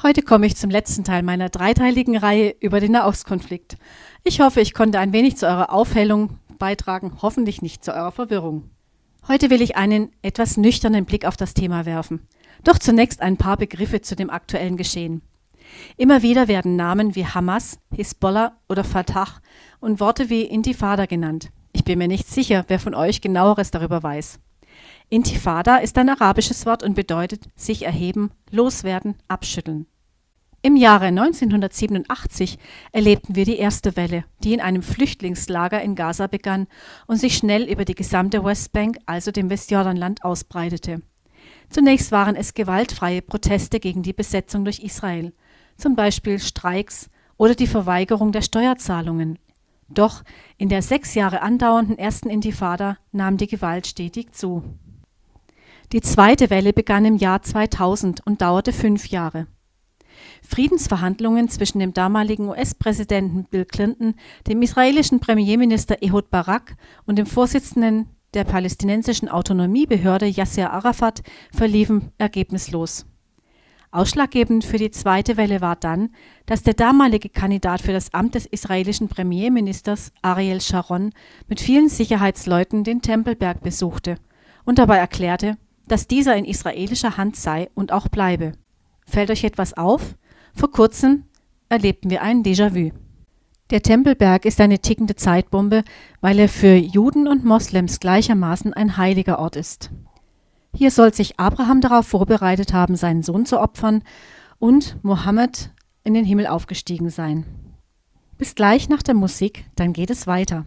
Heute komme ich zum letzten Teil meiner dreiteiligen Reihe über den Nahostkonflikt. Ich hoffe, ich konnte ein wenig zu eurer Aufhellung beitragen, hoffentlich nicht zu eurer Verwirrung. Heute will ich einen etwas nüchternen Blick auf das Thema werfen. Doch zunächst ein paar Begriffe zu dem aktuellen Geschehen. Immer wieder werden Namen wie Hamas, Hisbollah oder Fatah und Worte wie Intifada genannt. Ich bin mir nicht sicher, wer von euch genaueres darüber weiß. Intifada ist ein arabisches Wort und bedeutet sich erheben, loswerden, abschütteln. Im Jahre 1987 erlebten wir die erste Welle, die in einem Flüchtlingslager in Gaza begann und sich schnell über die gesamte Westbank, also dem Westjordanland, ausbreitete. Zunächst waren es gewaltfreie Proteste gegen die Besetzung durch Israel, zum Beispiel Streiks oder die Verweigerung der Steuerzahlungen. Doch in der sechs Jahre andauernden ersten Intifada nahm die Gewalt stetig zu. Die zweite Welle begann im Jahr 2000 und dauerte fünf Jahre. Friedensverhandlungen zwischen dem damaligen US-Präsidenten Bill Clinton, dem israelischen Premierminister Ehud Barak und dem Vorsitzenden der palästinensischen Autonomiebehörde Yasser Arafat verliefen ergebnislos. Ausschlaggebend für die zweite Welle war dann, dass der damalige Kandidat für das Amt des israelischen Premierministers Ariel Sharon mit vielen Sicherheitsleuten den Tempelberg besuchte und dabei erklärte, dass dieser in israelischer Hand sei und auch bleibe. Fällt euch etwas auf? Vor kurzem erlebten wir ein Déjà-vu. Der Tempelberg ist eine tickende Zeitbombe, weil er für Juden und Moslems gleichermaßen ein heiliger Ort ist. Hier soll sich Abraham darauf vorbereitet haben, seinen Sohn zu opfern und Mohammed in den Himmel aufgestiegen sein. Bis gleich nach der Musik, dann geht es weiter.